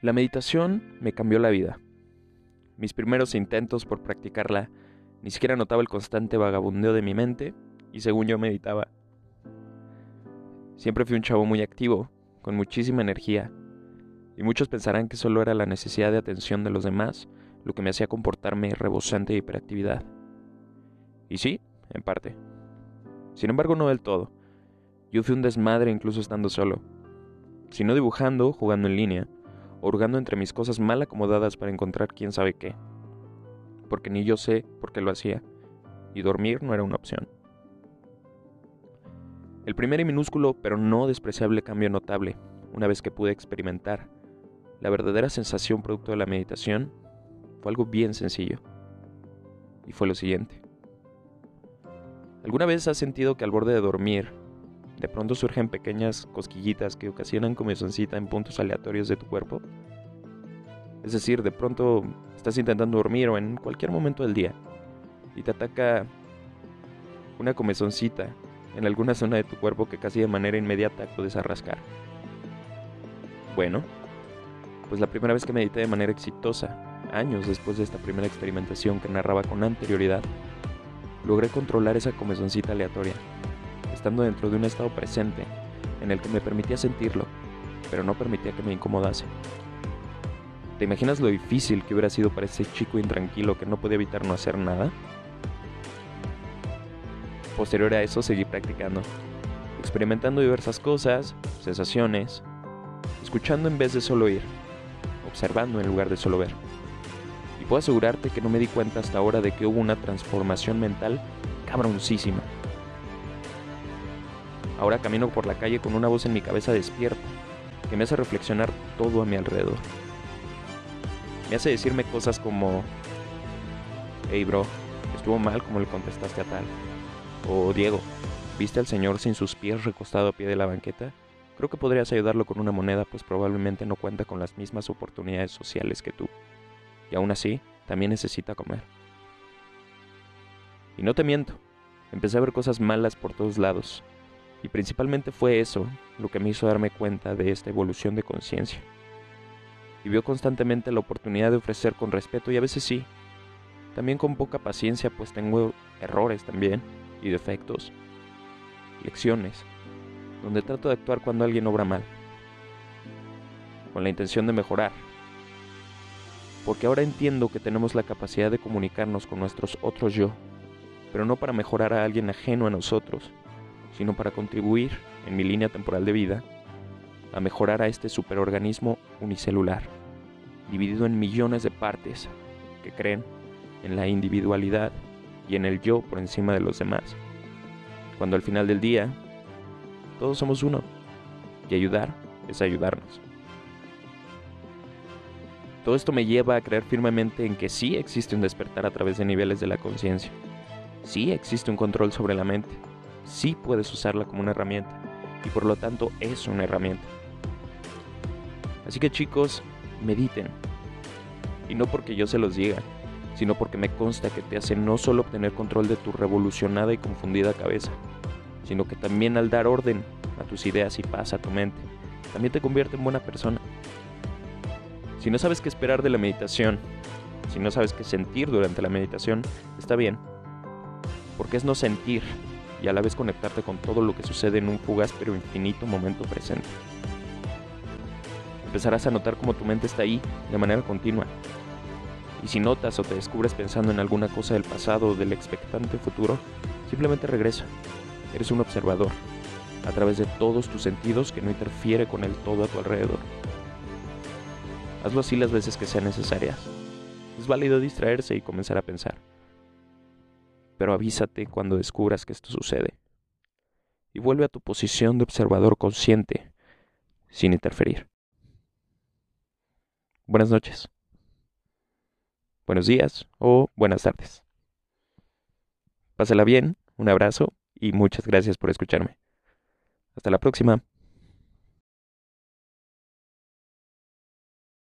La meditación me cambió la vida. Mis primeros intentos por practicarla ni siquiera notaba el constante vagabundeo de mi mente y según yo meditaba. Siempre fui un chavo muy activo, con muchísima energía, y muchos pensarán que solo era la necesidad de atención de los demás lo que me hacía comportarme rebosante de hiperactividad. Y sí, en parte. Sin embargo, no del todo. Yo fui un desmadre incluso estando solo. Si no dibujando, jugando en línea, hurgando entre mis cosas mal acomodadas para encontrar quién sabe qué. Porque ni yo sé por qué lo hacía, y dormir no era una opción. El primer y minúsculo pero no despreciable cambio notable, una vez que pude experimentar la verdadera sensación producto de la meditación, fue algo bien sencillo. Y fue lo siguiente. ¿Alguna vez has sentido que al borde de dormir, de pronto surgen pequeñas cosquillitas que ocasionan comezoncita en puntos aleatorios de tu cuerpo? Es decir, de pronto estás intentando dormir o en cualquier momento del día y te ataca una comezoncita en alguna zona de tu cuerpo que casi de manera inmediata puedes arrascar. Bueno, pues la primera vez que medité de manera exitosa, años después de esta primera experimentación que narraba con anterioridad, logré controlar esa comezoncita aleatoria, estando dentro de un estado presente en el que me permitía sentirlo, pero no permitía que me incomodase. ¿Te imaginas lo difícil que hubiera sido para ese chico intranquilo que no podía evitar no hacer nada? Posterior a eso seguí practicando, experimentando diversas cosas, sensaciones, escuchando en vez de solo oír, observando en lugar de solo ver. Y puedo asegurarte que no me di cuenta hasta ahora de que hubo una transformación mental cabroncísima. Ahora camino por la calle con una voz en mi cabeza despierta, que me hace reflexionar todo a mi alrededor. Me hace decirme cosas como, hey bro, estuvo mal como le contestaste a tal. O Diego, ¿viste al señor sin sus pies recostado a pie de la banqueta? Creo que podrías ayudarlo con una moneda, pues probablemente no cuenta con las mismas oportunidades sociales que tú. Y aún así, también necesita comer. Y no te miento, empecé a ver cosas malas por todos lados. Y principalmente fue eso lo que me hizo darme cuenta de esta evolución de conciencia. Y vio constantemente la oportunidad de ofrecer con respeto y a veces sí, también con poca paciencia, pues tengo errores también y defectos, lecciones, donde trato de actuar cuando alguien obra mal, con la intención de mejorar. Porque ahora entiendo que tenemos la capacidad de comunicarnos con nuestros otros yo, pero no para mejorar a alguien ajeno a nosotros, sino para contribuir, en mi línea temporal de vida, a mejorar a este superorganismo unicelular, dividido en millones de partes que creen en la individualidad y en el yo por encima de los demás. Cuando al final del día, todos somos uno, y ayudar es ayudarnos. Todo esto me lleva a creer firmemente en que sí existe un despertar a través de niveles de la conciencia. Sí existe un control sobre la mente. Sí puedes usarla como una herramienta. Y por lo tanto es una herramienta. Así que chicos, mediten. Y no porque yo se los diga, sino porque me consta que te hace no solo obtener control de tu revolucionada y confundida cabeza, sino que también al dar orden a tus ideas y paz a tu mente, también te convierte en buena persona. Si no sabes qué esperar de la meditación, si no sabes qué sentir durante la meditación, está bien, porque es no sentir y a la vez conectarte con todo lo que sucede en un fugaz pero infinito momento presente. Empezarás a notar cómo tu mente está ahí de manera continua, y si notas o te descubres pensando en alguna cosa del pasado o del expectante futuro, simplemente regresa. Eres un observador, a través de todos tus sentidos que no interfiere con el todo a tu alrededor. Hazlo así las veces que sean necesarias. Es válido distraerse y comenzar a pensar. Pero avísate cuando descubras que esto sucede. Y vuelve a tu posición de observador consciente, sin interferir. Buenas noches buenos días o buenas tardes. Pásala bien, un abrazo y muchas gracias por escucharme. Hasta la próxima.